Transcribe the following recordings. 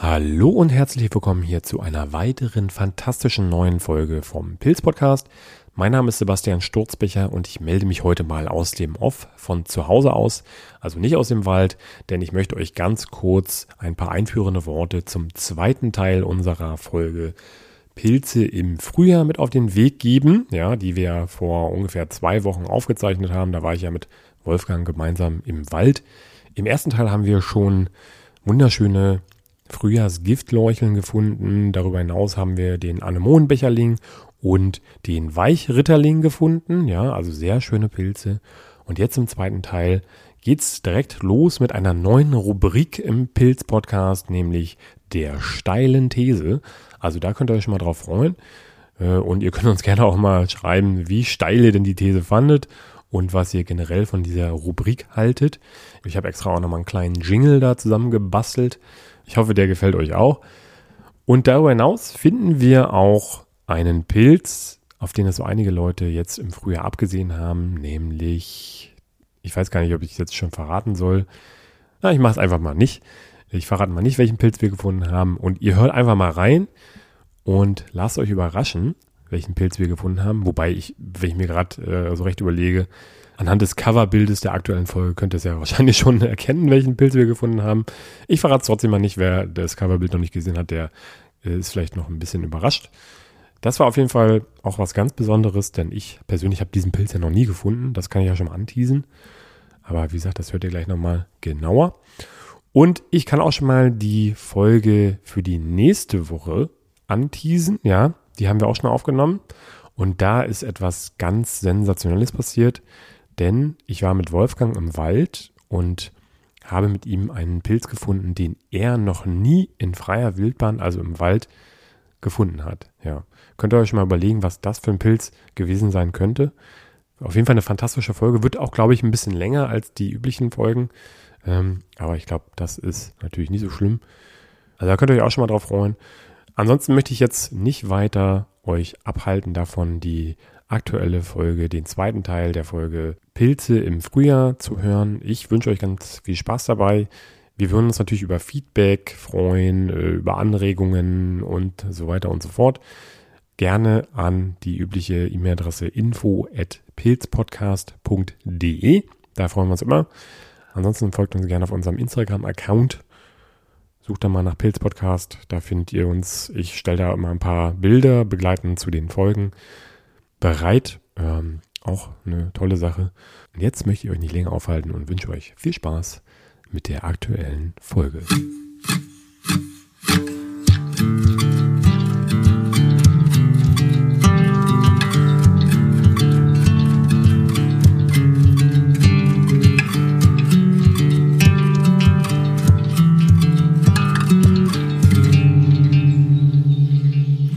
Hallo und herzlich willkommen hier zu einer weiteren fantastischen neuen Folge vom Pilz Podcast. Mein Name ist Sebastian Sturzbecher und ich melde mich heute mal aus dem Off von zu Hause aus, also nicht aus dem Wald, denn ich möchte euch ganz kurz ein paar einführende Worte zum zweiten Teil unserer Folge Pilze im Frühjahr mit auf den Weg geben, ja, die wir vor ungefähr zwei Wochen aufgezeichnet haben. Da war ich ja mit Wolfgang gemeinsam im Wald. Im ersten Teil haben wir schon wunderschöne Frühjahrsgiftleucheln gefunden. Darüber hinaus haben wir den Anemonenbecherling und den Weichritterling gefunden. Ja, also sehr schöne Pilze. Und jetzt im zweiten Teil geht's direkt los mit einer neuen Rubrik im Pilz-Podcast, nämlich der steilen These. Also da könnt ihr euch schon mal drauf freuen. Äh, und ihr könnt uns gerne auch mal schreiben, wie steil ihr denn die These fandet und was ihr generell von dieser Rubrik haltet. Ich habe extra auch nochmal einen kleinen Jingle da zusammengebastelt. Ich hoffe, der gefällt euch auch. Und darüber hinaus finden wir auch einen Pilz, auf den es so einige Leute jetzt im Frühjahr abgesehen haben, nämlich, ich weiß gar nicht, ob ich es jetzt schon verraten soll. Na, ich mache es einfach mal nicht. Ich verrate mal nicht, welchen Pilz wir gefunden haben. Und ihr hört einfach mal rein und lasst euch überraschen, welchen Pilz wir gefunden haben. Wobei ich, wenn ich mir gerade äh, so recht überlege, Anhand des Coverbildes der aktuellen Folge könnt ihr es ja wahrscheinlich schon erkennen, welchen Pilz wir gefunden haben. Ich verrate es trotzdem mal nicht, wer das Coverbild noch nicht gesehen hat, der äh, ist vielleicht noch ein bisschen überrascht. Das war auf jeden Fall auch was ganz Besonderes, denn ich persönlich habe diesen Pilz ja noch nie gefunden. Das kann ich ja schon mal anteasen. Aber wie gesagt, das hört ihr gleich nochmal genauer. Und ich kann auch schon mal die Folge für die nächste Woche anteasen. Ja, die haben wir auch schon aufgenommen. Und da ist etwas ganz Sensationelles passiert denn ich war mit Wolfgang im Wald und habe mit ihm einen Pilz gefunden, den er noch nie in freier Wildbahn, also im Wald, gefunden hat. Ja. Könnt ihr euch mal überlegen, was das für ein Pilz gewesen sein könnte. Auf jeden Fall eine fantastische Folge. Wird auch, glaube ich, ein bisschen länger als die üblichen Folgen. Ähm, aber ich glaube, das ist natürlich nicht so schlimm. Also da könnt ihr euch auch schon mal drauf freuen. Ansonsten möchte ich jetzt nicht weiter euch abhalten davon, die aktuelle Folge, den zweiten Teil der Folge Pilze im Frühjahr zu hören. Ich wünsche euch ganz viel Spaß dabei. Wir würden uns natürlich über Feedback freuen, äh, über Anregungen und so weiter und so fort. Gerne an die übliche E-Mail-Adresse info at pilzpodcast.de. Da freuen wir uns immer. Ansonsten folgt uns gerne auf unserem Instagram-Account. Sucht da mal nach Pilzpodcast. Da findet ihr uns. Ich stelle da immer ein paar Bilder begleitend zu den Folgen bereit. Ähm, auch eine tolle Sache. Und jetzt möchte ich euch nicht länger aufhalten und wünsche euch viel Spaß mit der aktuellen Folge.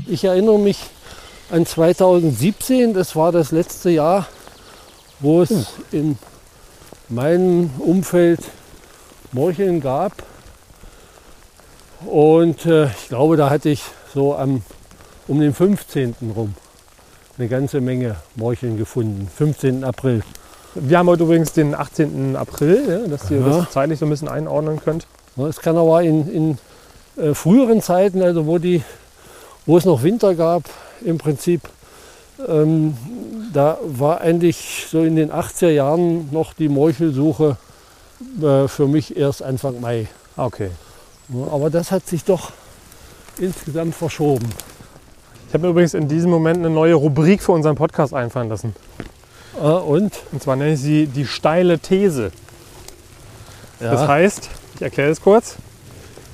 Ich erinnere mich an 2017. Das war das letzte Jahr, wo es in meinem Umfeld Morcheln gab. Und äh, ich glaube, da hatte ich so am, um den 15. rum eine ganze Menge Morcheln gefunden. 15. April. Wir haben heute übrigens den 18. April, dass ihr ja. das zeitlich so ein bisschen einordnen könnt. Es kann aber in, in äh, früheren Zeiten, also wo, die, wo es noch Winter gab, im Prinzip. Ähm, da war eigentlich so in den 80er Jahren noch die Meuchelsuche äh, für mich erst Anfang Mai. Okay. Ja, aber das hat sich doch insgesamt verschoben. Ich habe mir übrigens in diesem Moment eine neue Rubrik für unseren Podcast einfallen lassen. Äh, und? Und zwar nenne ich sie die steile These. Ja. Das heißt, ich erkläre es kurz.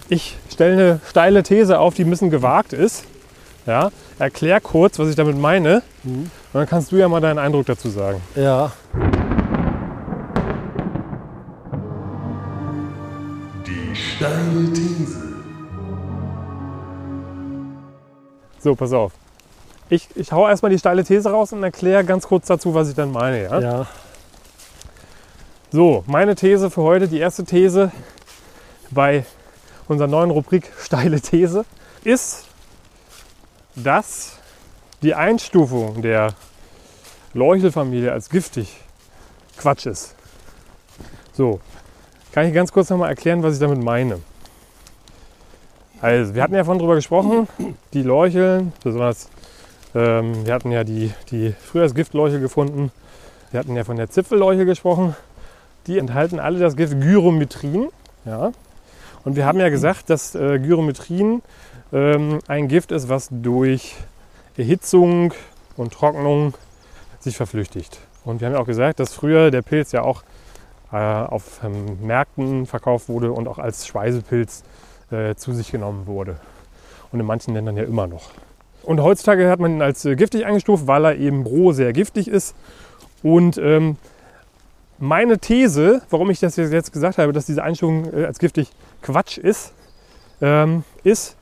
Ich stelle eine steile These auf, die ein bisschen gewagt ist. Ja, erklär kurz, was ich damit meine. Mhm. Und dann kannst du ja mal deinen Eindruck dazu sagen. Ja. Die steile These. So, pass auf. Ich, ich hau erstmal die steile These raus und erkläre ganz kurz dazu, was ich dann meine. Ja? ja. So, meine These für heute, die erste These bei unserer neuen Rubrik Steile These ist, dass die Einstufung der Leuchtelfamilie als giftig Quatsch ist. So, kann ich ganz kurz nochmal erklären, was ich damit meine. Also, wir hatten ja vorhin drüber gesprochen, die Leucheln, besonders, ähm, wir hatten ja die, die Frühjahrsgiftleuchel gefunden. Wir hatten ja von der Zipfelleuche gesprochen. Die enthalten alle das Gift Gyrometrin. Ja. Und wir haben ja gesagt, dass äh, Gyrometrin ähm, ein Gift ist, was durch Erhitzung und Trocknung sich verflüchtigt. Und wir haben ja auch gesagt, dass früher der Pilz ja auch äh, auf ähm, Märkten verkauft wurde und auch als Speisepilz äh, zu sich genommen wurde. Und in manchen Ländern ja immer noch. Und heutzutage hat man ihn als äh, giftig eingestuft, weil er eben roh sehr giftig ist. Und ähm, meine These, warum ich das jetzt gesagt habe, dass diese Einstufung äh, als giftig Quatsch ist, ähm, ist,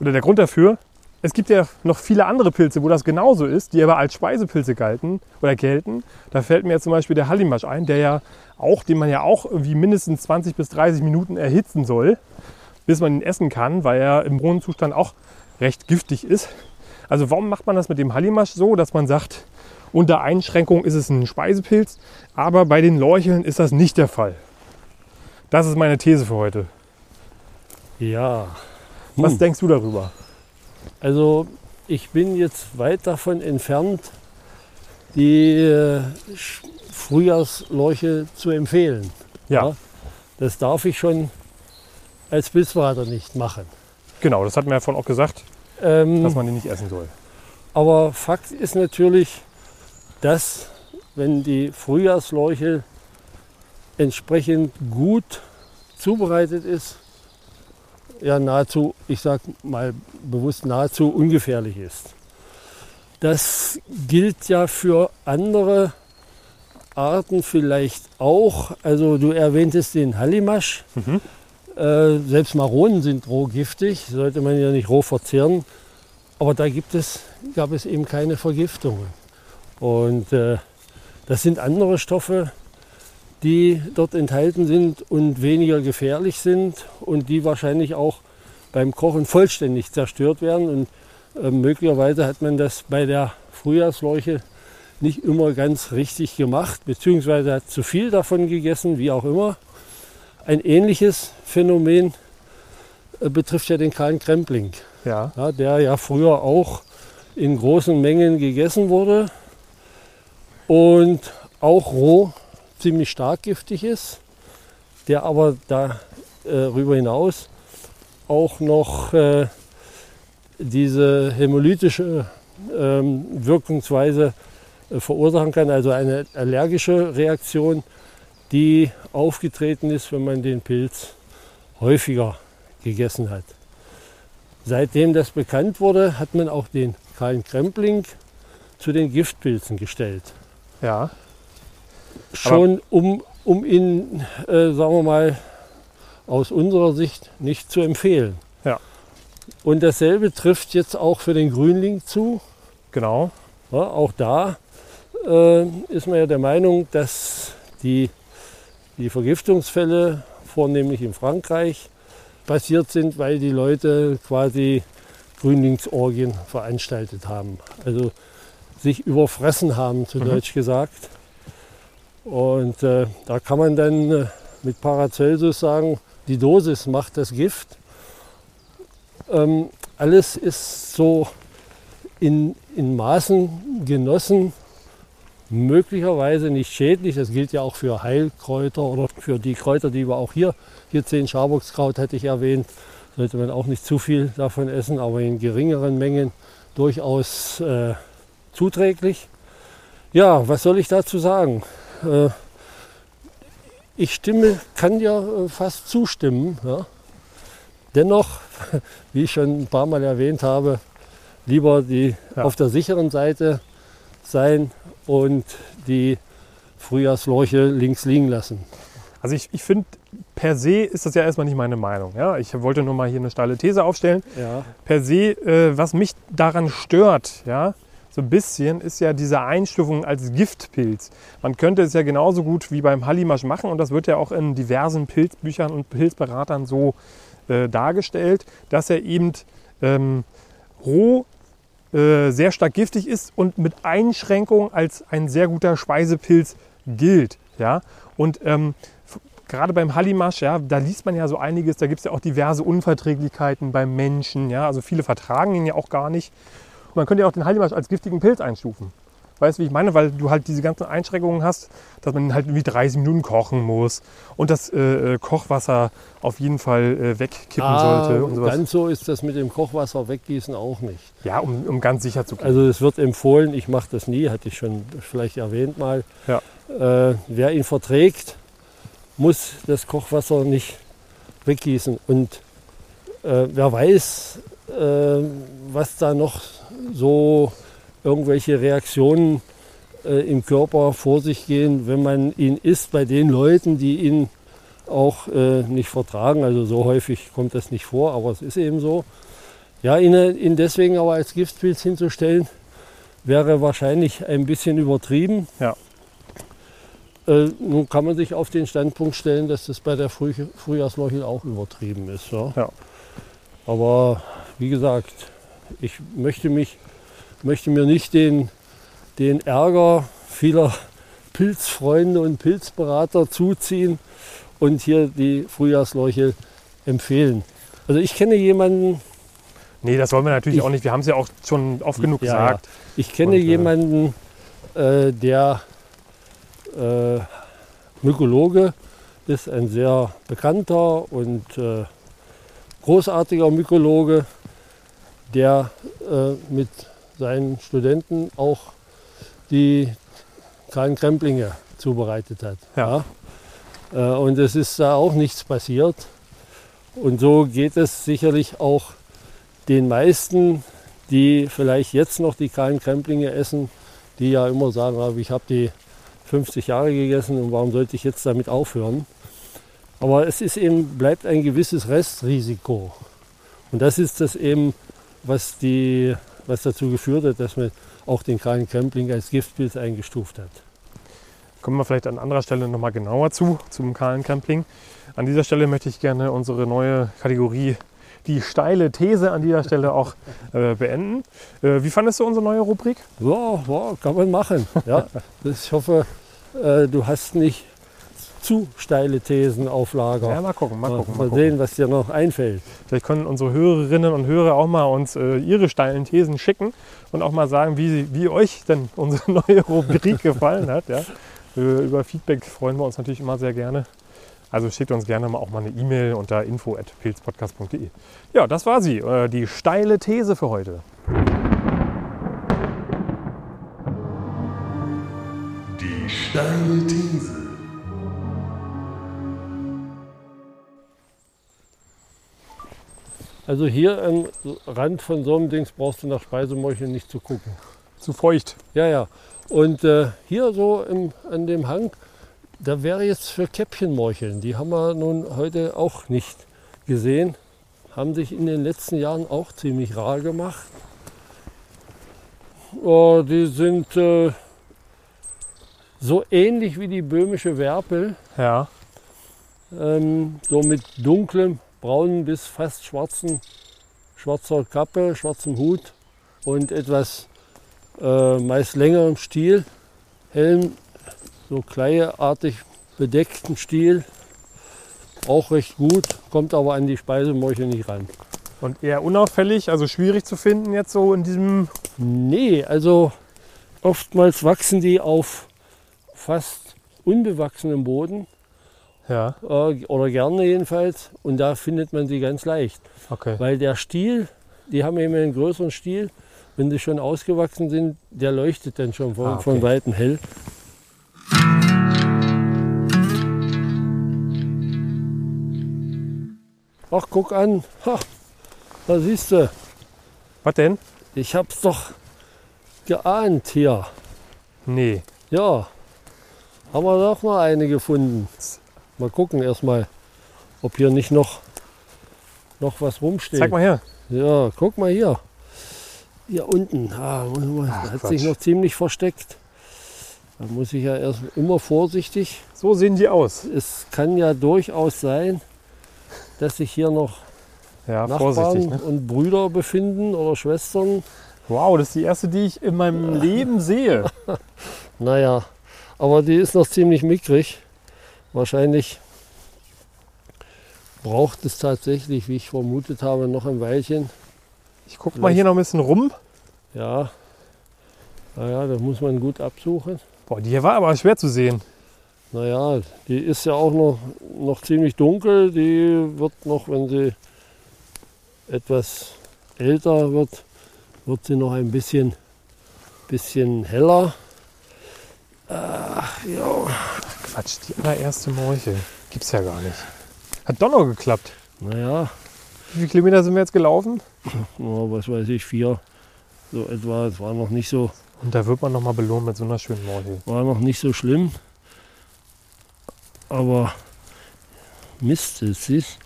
oder der Grund dafür, es gibt ja noch viele andere Pilze, wo das genauso ist, die aber als Speisepilze galten oder gelten. Da fällt mir jetzt zum Beispiel der Hallimasch ein, der ja auch, den man ja auch irgendwie mindestens 20 bis 30 Minuten erhitzen soll, bis man ihn essen kann, weil er im rohen Zustand auch recht giftig ist. Also warum macht man das mit dem Hallimasch so, dass man sagt, unter Einschränkung ist es ein Speisepilz, aber bei den Leucheln ist das nicht der Fall. Das ist meine These für heute. Ja. Was hm. denkst du darüber? Also ich bin jetzt weit davon entfernt, die äh, Frühjahrsleuche zu empfehlen. Ja. ja. Das darf ich schon als Pilzberater nicht machen. Genau, das hat mir ja vorhin auch gesagt, ähm, dass man die nicht essen soll. Aber Fakt ist natürlich, dass wenn die Frühjahrsleuche entsprechend gut zubereitet ist, ja nahezu, ich sage mal bewusst nahezu ungefährlich ist. Das gilt ja für andere Arten vielleicht auch. Also du erwähntest den Hallimasch. Mhm. Äh, selbst Maronen sind rohgiftig, sollte man ja nicht roh verzehren. Aber da gibt es, gab es eben keine Vergiftungen. Und äh, das sind andere Stoffe, die dort enthalten sind und weniger gefährlich sind und die wahrscheinlich auch beim Kochen vollständig zerstört werden. Und äh, möglicherweise hat man das bei der Frühjahrsleuche nicht immer ganz richtig gemacht, beziehungsweise hat zu viel davon gegessen, wie auch immer. Ein ähnliches Phänomen äh, betrifft ja den kahlen Krempling, ja. ja. der ja früher auch in großen Mengen gegessen wurde und auch roh ziemlich stark giftig ist, der aber darüber äh, hinaus auch noch äh, diese hämolytische ähm, Wirkungsweise äh, verursachen kann, also eine allergische Reaktion, die aufgetreten ist, wenn man den Pilz häufiger gegessen hat. Seitdem das bekannt wurde, hat man auch den kahlen Krempling zu den Giftpilzen gestellt. Ja schon um, um ihn, äh, sagen wir mal, aus unserer Sicht nicht zu empfehlen. Ja. Und dasselbe trifft jetzt auch für den Grünling zu. Genau. Ja, auch da äh, ist man ja der Meinung, dass die, die Vergiftungsfälle vornehmlich in Frankreich passiert sind, weil die Leute quasi Grünlingsorgien veranstaltet haben. Also sich überfressen haben, zu mhm. Deutsch gesagt. Und äh, da kann man dann äh, mit Paracelsus sagen, die Dosis macht das Gift. Ähm, alles ist so in, in Maßen genossen, möglicherweise nicht schädlich. Das gilt ja auch für Heilkräuter oder für die Kräuter, die wir auch hier, hier 10 Schaboxkraut hatte ich erwähnt, sollte man auch nicht zu viel davon essen, aber in geringeren Mengen durchaus äh, zuträglich. Ja, was soll ich dazu sagen? Äh, ich stimme, kann ja äh, fast zustimmen. Ja. Dennoch, wie ich schon ein paar Mal erwähnt habe, lieber die ja. auf der sicheren Seite sein und die Frühjahrsleuche links liegen lassen. Also ich, ich finde, per se ist das ja erstmal nicht meine Meinung. Ja? Ich wollte nur mal hier eine steile These aufstellen. Ja. Per se, äh, was mich daran stört, ja, so ein bisschen ist ja diese Einstufung als Giftpilz. Man könnte es ja genauso gut wie beim Hallimasch machen und das wird ja auch in diversen Pilzbüchern und Pilzberatern so äh, dargestellt, dass er eben ähm, roh äh, sehr stark giftig ist und mit Einschränkung als ein sehr guter Speisepilz gilt. Ja? Und ähm, gerade beim Hallimasch, ja, da liest man ja so einiges, da gibt es ja auch diverse Unverträglichkeiten beim Menschen, ja, also viele vertragen ihn ja auch gar nicht. Und man könnte ja auch den Hallimasch als giftigen Pilz einstufen. Weißt du, wie ich meine? Weil du halt diese ganzen Einschränkungen hast, dass man halt irgendwie 30 Minuten kochen muss und das äh, äh, Kochwasser auf jeden Fall äh, wegkippen Ah, sollte und sowas. ganz so ist das mit dem Kochwasser weggießen auch nicht. Ja, um, um ganz sicher zu gehen. Also es wird empfohlen, ich mache das nie, hatte ich schon vielleicht erwähnt mal. Ja. Äh, wer ihn verträgt, muss das Kochwasser nicht weggießen. Und äh, wer weiß, äh, was da noch so irgendwelche Reaktionen äh, im Körper vor sich gehen, wenn man ihn isst bei den Leuten, die ihn auch äh, nicht vertragen. Also so häufig kommt das nicht vor, aber es ist eben so. Ja, ihn, ihn deswegen aber als Giftpilz hinzustellen, wäre wahrscheinlich ein bisschen übertrieben. Ja. Äh, nun kann man sich auf den Standpunkt stellen, dass das bei der Früh Frühjahrsleuchel auch übertrieben ist. Ja? Ja. Aber wie gesagt, ich möchte, mich, möchte mir nicht den, den Ärger vieler Pilzfreunde und Pilzberater zuziehen und hier die Frühjahrsleuchel empfehlen. Also ich kenne jemanden, Nee, das wollen wir natürlich Ich- auch nicht. Wir haben es ja auch schon oft genug Ja, gesagt. Ich kenne Und, äh, jemanden, äh, der äh, Mykologe ist, ein sehr bekannter und äh, großartiger Mykologe, der äh, mit seinen Studenten auch die kleinen Kremplinge zubereitet hat. Ja. Ja. Äh, und es ist da auch nichts passiert. Und so geht es sicherlich auch den meisten, die vielleicht jetzt noch die kahlen Kremplinge essen, die ja immer sagen, "Ah, ich habe die 50 Jahre gegessen und warum sollte ich jetzt damit aufhören? Aber es ist eben, bleibt ein gewisses Restrisiko. Und das ist das eben, was, die, was dazu geführt hat, dass man auch den kahlen Krempling als Giftpilz eingestuft hat. Kommen wir vielleicht an anderer Stelle nochmal genauer zu, zum kahlen Camping. An dieser Stelle möchte ich gerne unsere neue Kategorie, die steile These an dieser Stelle auch äh, beenden. Äh, wie fandest du unsere neue Rubrik? Ja, ja kann man machen. Ja, ich hoffe, äh, du hast nicht zu steile Thesen auf Lager. Ja, mal gucken, mal gucken. Mal Mal gucken. sehen, was dir noch einfällt. Vielleicht können unsere Hörerinnen und Hörer auch mal uns äh, ihre steilen Thesen schicken und auch mal sagen, wie, sie- wie euch denn unsere neue Rubrik gefallen hat. Ja? Äh, über Feedback freuen wir uns natürlich immer sehr gerne. Also schickt uns gerne mal auch mal eine E-Mail unter info.pilzpodcast.de. Ja, das war sie, äh, die steile These für heute. Die steile These. Also hier am Rand von so einem Dings brauchst du nach Speisemorcheln nicht zu gucken. Zu feucht. Ja, ja. Und äh, hier so im, an dem Hang, da wäre jetzt für Käppchenmorcheln. Die haben wir nun heute auch nicht gesehen. Haben sich in den letzten Jahren auch ziemlich rar gemacht. Oh, die sind äh, so ähnlich wie die böhmische Werpel. Ja. Ähm, so mit dunklem, braunen bis fast schwarzen, schwarzer Kappe, schwarzem Hut und etwas äh, meist längerem Stiel, hellem, so kleieartig bedeckten Stiel. Auch recht gut, kommt aber an die Speisemorchel nicht ran. Und eher unauffällig, also schwierig zu finden jetzt so in diesem. Nee, also oftmals wachsen die auf fast unbewachsenem Boden Ja, äh, oder gerne jedenfalls und da findet man sie ganz leicht. okay. Weil der Stiel, die haben eben einen größeren Stiel, wenn die schon ausgewachsen sind, der leuchtet dann schon von, Ah, okay. von Weitem hell. Ach, guck an. Ha, da siehst du, Was denn? ich hab's doch geahnt hier. Nee. Ja, haben wir doch mal eine gefunden. Mal gucken erstmal, ob hier nicht noch, noch was rumsteht. Zeig mal her. Ja, guck mal hier. Hier unten. Ah, Ach, hat Quatsch. sich noch ziemlich versteckt. Da muss ich ja erst immer vorsichtig. So sehen die aus. Es kann ja durchaus sein, dass sich hier noch Ja, Nachbarn. Ne? und Brüder befinden oder Schwestern. Wow, das ist die erste, die ich in meinem Leben sehe. Naja, aber die ist noch ziemlich mickrig. Wahrscheinlich braucht es tatsächlich, wie ich vermutet habe, noch ein Weilchen. Ich gucke mal hier noch ein bisschen rum. Ja, naja, das muss man gut absuchen. Boah, die hier war aber schwer zu sehen. Naja, die ist ja auch noch, noch ziemlich dunkel. Die wird noch, wenn sie etwas älter wird, wird sie noch ein bisschen, bisschen heller. Ach, ja. Quatsch, die allererste Morchel. Gibt's ja gar nicht. Hat doch noch geklappt. Naja, Wie viele Kilometer sind wir jetzt gelaufen? nur, was weiß ich, vier. So etwa. Es war noch nicht so, Und da wird man noch mal belohnt mit so einer schönen Morchel. war noch nicht so schlimm. Aber Mist, es ist,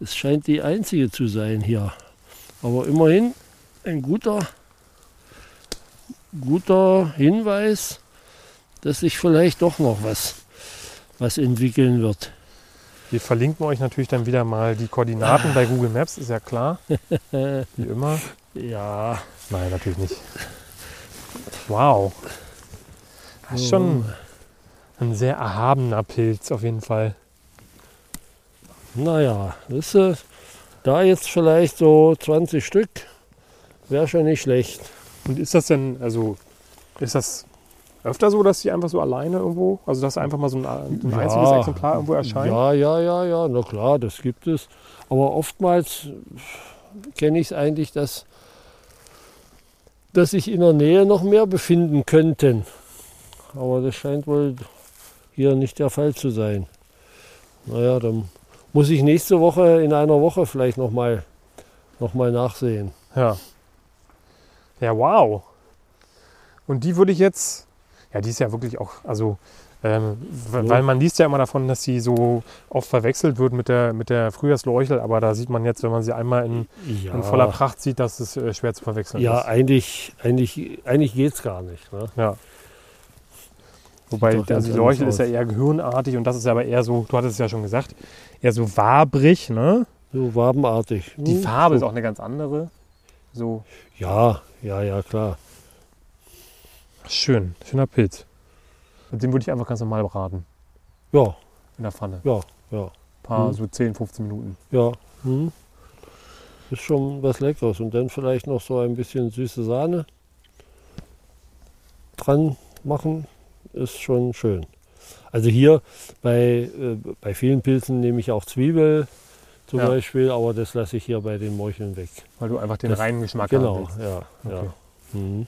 es scheint die einzige zu sein hier. Aber immerhin ein guter, guter Hinweis, dass sich vielleicht doch noch was, was entwickeln wird. Wir verlinken euch natürlich dann wieder mal die Koordinaten bei Google Maps, ist ja klar. Wie immer. Ja, Nein, natürlich nicht. Wow. Das ist schon ein sehr erhabener Pilz auf jeden Fall. naja, das ist, da jetzt vielleicht so 20 Stück, wäre schon nicht schlecht. Und ist das denn, also, ist das öfter so, dass die einfach so alleine irgendwo, also dass einfach mal so ein, ein Ja. einziges Exemplar irgendwo erscheint? Ja, ja, ja, ja, na klar, das gibt es. Aber oftmals kenne ich es eigentlich, dass, dass sich in der Nähe noch mehr befinden könnten. Aber das scheint wohl hier nicht der Fall zu sein. Naja, dann muss ich nächste Woche in einer Woche vielleicht nochmal noch mal nachsehen. Ja. Ja, wow. Und die würde ich jetzt, ja, die ist ja wirklich auch, also, ähm, Ja. weil man liest ja immer davon, dass sie so oft verwechselt wird mit der, mit der Frühjahrsleuchel, aber da sieht man jetzt, wenn man sie einmal in, Ja, in voller Pracht sieht, dass es äh, schwer zu verwechseln ja ist. eigentlich, eigentlich, eigentlich geht es gar nicht. Ne? Ja. Wobei doch also die Leuchel ist ja eher gehirnartig und das ist aber eher so, du hattest es ja schon gesagt, eher so wabrig, ne? So wabenartig. Die Hm, Farbe so. ist auch eine ganz andere. So Ja, ja, ja, klar. Schön, schöner Pilz. Und den würde ich einfach ganz normal braten Ja, in der Pfanne. ja, ja. Ein paar Mhm. so 10, 15 Minuten. Ja. Hm. Ist schon was Leckeres. Und dann vielleicht noch so ein bisschen süße Sahne dran machen, ist schon schön. Also hier bei, äh, bei vielen Pilzen nehme ich auch Zwiebel zum Ja. Beispiel, aber das lasse ich hier bei den Morcheln weg. Weil du einfach den Das- reinen Geschmack haben Genau, ja. ja. Okay. Mhm.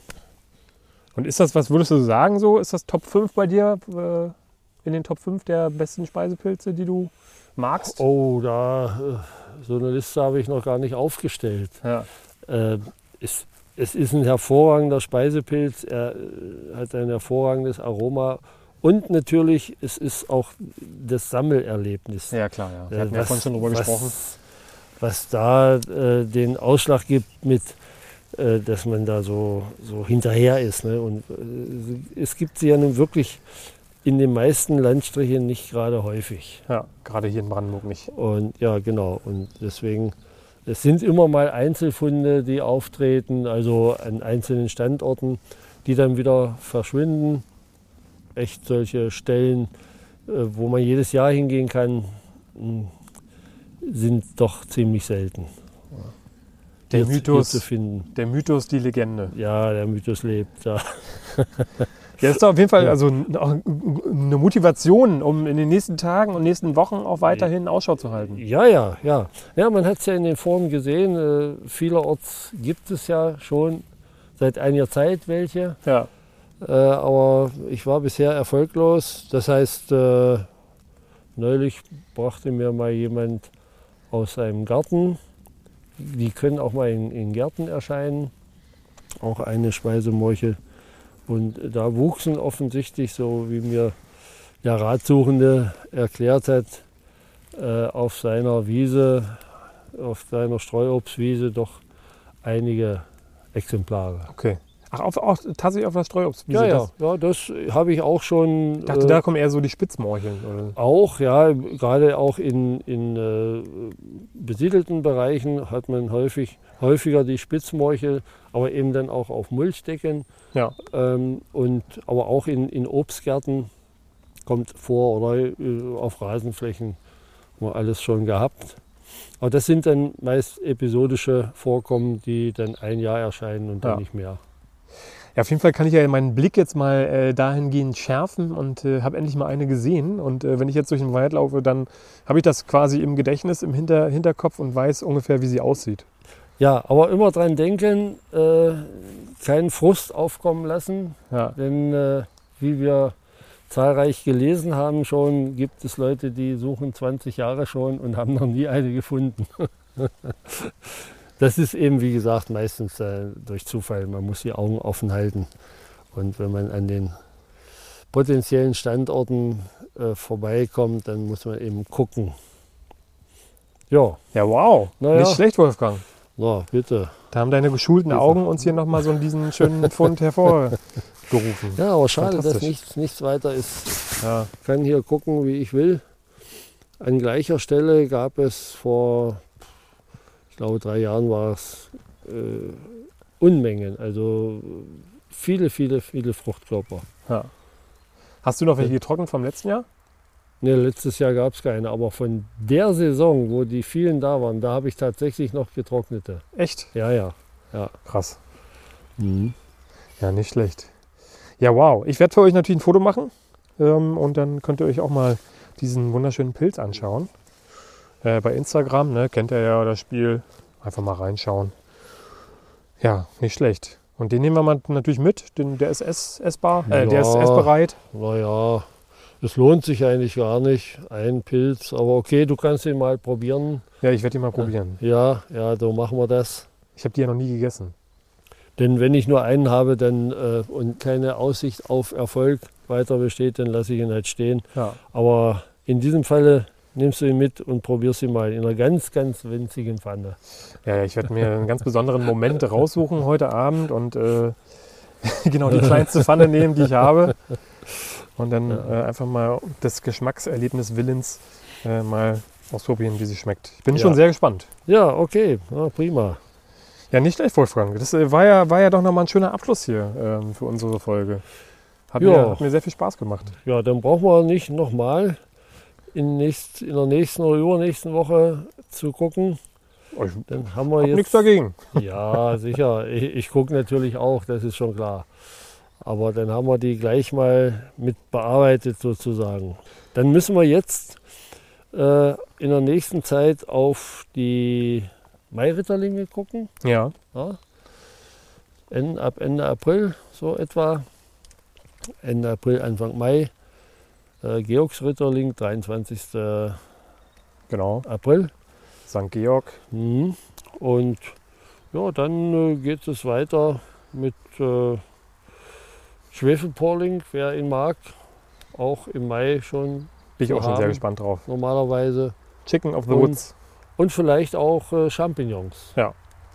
Und ist das, was würdest du sagen so? Ist das Top 5 bei dir? Äh, in den Top 5 der besten Speisepilze, die du magst? Oh, da äh, so eine Liste habe ich noch gar nicht aufgestellt. Ja. Äh, es, es ist ein hervorragender Speisepilz, er äh, hat ein hervorragendes Aroma und natürlich, es ist auch das Sammelerlebnis. ja, klar, ja. Wir Äh, hatten ja vorhin schon drüber was, gesprochen. Was da äh, den Ausschlag gibt mit, äh, dass man da so, so hinterher ist. Ne? Und äh, es gibt sie ja nun wirklich in den meisten Landstrichen nicht gerade häufig. Ja, gerade hier in Brandenburg nicht. Und ja, genau. Und deswegen, es sind immer mal Einzelfunde, die auftreten, also an einzelnen Standorten, die dann wieder verschwinden. Echt solche Stellen, äh, wo man jedes Jahr hingehen kann, mh, sind doch ziemlich selten. Der hier, Mythos, hier zu finden. der Mythos, die Legende. Ja, der Mythos lebt. Ja. Ja, das ist auf jeden Fall also eine Motivation, um in den nächsten Tagen und nächsten Wochen auch weiterhin Ausschau zu halten. Ja, ja, ja. Ja, man hat es ja in den Foren gesehen. Äh, vielerorts gibt es ja schon seit einiger Zeit welche. Ja. Äh, aber ich war bisher erfolglos. Das heißt, äh, neulich brachte mir mal jemand aus seinem Garten. Die können auch mal in, in Gärten erscheinen. Auch eine Speisemorchel. Und da wuchsen offensichtlich, so wie mir der Ratsuchende erklärt hat, äh, auf seiner Wiese, auf seiner Streuobstwiese doch einige Exemplare. Okay. Ach, auf, auch tatsächlich auf der Streuobstwiese. Ja, ja, Das, ja, das habe ich auch schon. ich dachte, äh, da kommen eher so die Spitzmorcheln. Oder? auch, ja, gerade auch in, in äh, besiedelten Bereichen hat man häufig, häufiger die Spitzmorchel, aber eben dann auch auf Mulchdecken. Ja. Ähm, und, aber auch in, in Obstgärten kommt vor oder äh, auf Rasenflächen wir alles schon gehabt. Aber das sind dann meist episodische Vorkommen, die dann ein Jahr erscheinen und dann Ja. nicht mehr. Ja, auf jeden Fall kann ich ja meinen Blick jetzt mal äh, dahingehend schärfen und äh, habe endlich mal eine gesehen. Und äh, wenn ich jetzt durch den Wald laufe, dann habe ich das quasi im Gedächtnis, im Hinter Hinterkopf und weiß ungefähr, wie sie aussieht. Ja, aber immer dran denken, äh, keinen Frust aufkommen lassen, Ja, denn äh, wie wir zahlreich gelesen haben schon, gibt es Leute, die suchen 20 Jahre schon und haben noch nie eine gefunden. das ist eben, wie gesagt, meistens äh, durch Zufall. Man muss die Augen offen halten. Und wenn man an den potenziellen Standorten äh, vorbeikommt, dann muss man eben gucken. Ja, ja wow. Na ja. Nicht schlecht, Wolfgang. na bitte. Da haben deine geschulten Bitte. Augen uns hier nochmal so diesen schönen Fund hervorgerufen. Ja, aber schade, dass nichts, nichts weiter ist. Ja, Ich kann hier gucken, wie ich will. An gleicher Stelle gab es vor, glaube, drei Jahren war es äh, Unmengen, also viele, viele, viele Fruchtkörper. ja. Hast du noch welche getrocknet vom letzten Jahr? Ne, letztes Jahr gab es keine, aber von der Saison, wo die vielen da waren, da habe ich tatsächlich noch getrocknete. Echt? Ja, ja. Krass. Ja, nicht schlecht. Ja, wow. Ich werde für euch natürlich ein Foto machen ähm, und dann könnt ihr euch auch mal diesen wunderschönen Pilz anschauen. Äh, bei Instagram, ne, kennt ihr ja das Spiel. Einfach mal reinschauen. Ja, nicht schlecht. Und den nehmen wir mal natürlich mit. Den, der ist ess, essbar, äh, der ist Ja. essbereit. Naja, es lohnt sich eigentlich gar nicht, ein Pilz, aber okay, du kannst ihn mal probieren. Ja, ich werde den mal probieren. Ja, ja, so machen wir das. Ich habe die ja noch nie gegessen. Denn wenn ich nur einen habe dann, äh, und keine Aussicht auf Erfolg weiter besteht, dann lasse ich ihn halt stehen. Ja. Aber in diesem Falle nimmst du ihn mit und probierst ihn mal in einer ganz, ganz winzigen Pfanne. Ja, ich werde mir einen ganz besonderen Moment raussuchen heute Abend und äh, genau die kleinste Pfanne nehmen, die ich habe. Und dann äh, einfach mal das Geschmackserlebnis Willens äh, mal ausprobieren, wie sie schmeckt. Ich bin Ja. schon sehr gespannt. Ja, okay, ja, prima. Ja, nicht schlecht, Wolfgang. Das äh, war ja, war ja doch nochmal ein schöner Abschluss hier ähm, für unsere Folge. Hat, Ja. mir, hat mir sehr viel Spaß gemacht. Ja, dann brauchen wir nicht nochmal in, nächst, in der nächsten oder übernächsten Woche zu gucken. Ich Dann haben wir habe jetzt. nichts dagegen. Ja, sicher. Ich, ich gucke natürlich auch, das ist schon klar. Aber dann haben wir die gleich mal mit bearbeitet sozusagen. Dann müssen wir jetzt äh, in der nächsten Zeit auf die Mairitterlinge gucken. Ja, Ja? Ab Ende April so etwa. Ende April, Anfang Mai. Äh, Georgsritterling, 23. genau. April. St. Georg. Mhm. Und ja, dann äh, geht es weiter mit äh, Schwefelporling, wer ihn mag. Auch im Mai schon Bin ich auch schon sehr haben. gespannt drauf. normalerweise. Chicken of the Und- Woods. Und vielleicht auch äh, Champignons. Ja.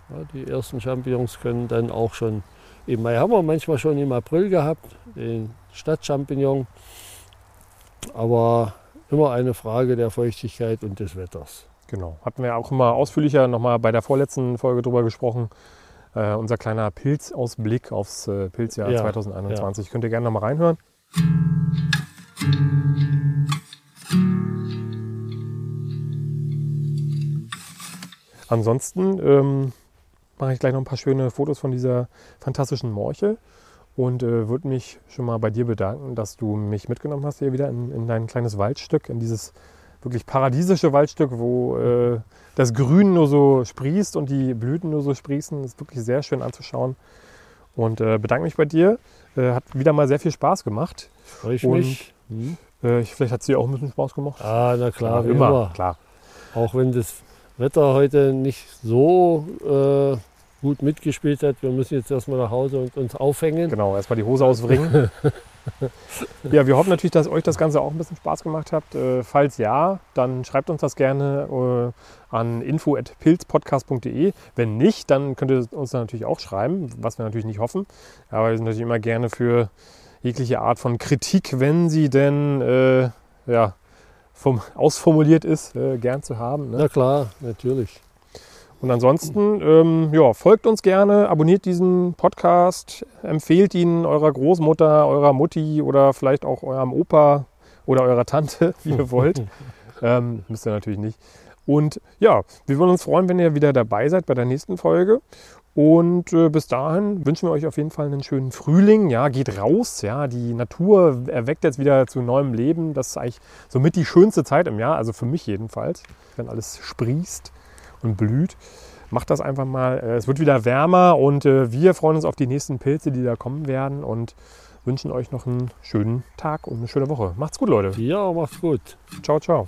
Ja, Die ersten Champignons können dann auch schon im Mai haben wir manchmal schon im April gehabt, den Stadtchampignon. Aber immer eine Frage der Feuchtigkeit und des Wetters. Genau. Hatten wir auch immer ausführlicher nochmal bei der vorletzten Folge drüber gesprochen. Äh, unser kleiner Pilzausblick aufs äh, Pilzjahr Ja, 2021. Könnt ihr gerne nochmal reinhören. Ansonsten ähm, mache ich gleich noch ein paar schöne Fotos von dieser fantastischen Morche und äh, würde mich schon mal bei dir bedanken, dass du mich mitgenommen hast hier wieder in, in dein kleines Waldstück, in dieses wirklich paradiesische Waldstück, wo äh, das Grün nur so sprießt und die Blüten nur so sprießen. Das ist wirklich sehr schön anzuschauen. Und äh, bedanke mich bei dir. Äh, hat wieder mal sehr viel Spaß gemacht. Freue ich Und- mich. Mhm. Äh, ich, vielleicht hat es dir auch ein bisschen Spaß gemacht. Ah, na klar, wie immer. immer. Klar. Auch wenn das Wetter heute nicht so äh, gut mitgespielt hat. Wir müssen jetzt erstmal nach Hause und uns aufhängen. Genau, erstmal die Hose ausbringen. ja, wir hoffen natürlich, dass euch das Ganze auch ein bisschen Spaß gemacht hat. Äh, falls ja, dann schreibt uns das gerne äh, an info.pilzpodcast.de. Wenn nicht, dann könnt ihr uns da natürlich auch schreiben, was wir natürlich nicht hoffen. Aber wir sind natürlich immer gerne für jegliche Art von Kritik, wenn sie denn äh, ja, vom, ausformuliert ist, äh, gern zu haben. Ne? Na klar, natürlich. Und ansonsten, ähm, ja, folgt uns gerne, abonniert diesen Podcast, empfehlt ihn eurer Großmutter, eurer Mutti oder vielleicht auch eurem Opa oder eurer Tante, wie ihr wollt. Ähm, müsst ihr natürlich nicht. Und ja, wir würden uns freuen, wenn ihr wieder dabei seid bei der nächsten Folge. Und äh, bis dahin wünschen wir euch auf jeden Fall einen schönen Frühling. Ja, geht raus. Ja, die Natur erweckt jetzt wieder zu neuem Leben. Das ist eigentlich somit die schönste Zeit im Jahr, also für mich jedenfalls, wenn alles sprießt und blüht. Macht das einfach mal. Äh, Es wird wieder wärmer und äh, wir freuen uns auf die nächsten Pilze, die da kommen werden und wünschen euch noch einen schönen Tag und eine schöne Woche. Macht's gut, Leute. Ja, macht's gut. Ciao, ciao.